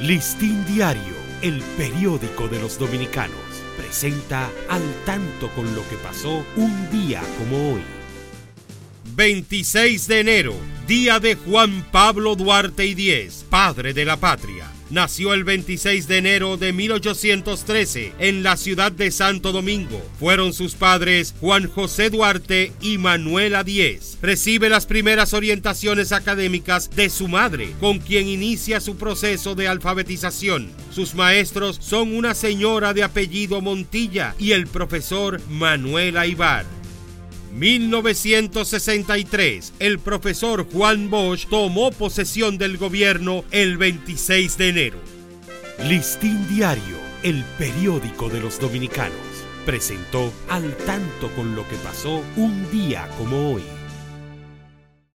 Listín Diario, el periódico de los dominicanos, presenta al tanto con lo que pasó un día como hoy. 26 de enero, día de Juan Pablo Duarte y Diez, padre de la patria. Nació el 26 de enero de 1813 en la ciudad de Santo Domingo. Fueron sus padres Juan José Duarte y Manuela Diez. Recibe las primeras orientaciones académicas de su madre, con quien inicia su proceso de alfabetización. Sus maestros son una señora de apellido Montilla y el profesor Manuel Aibar. 1963, el profesor Juan Bosch tomó posesión del gobierno el 26 de enero. Listín Diario, el periódico de los dominicanos, presentó al tanto con lo que pasó un día como hoy.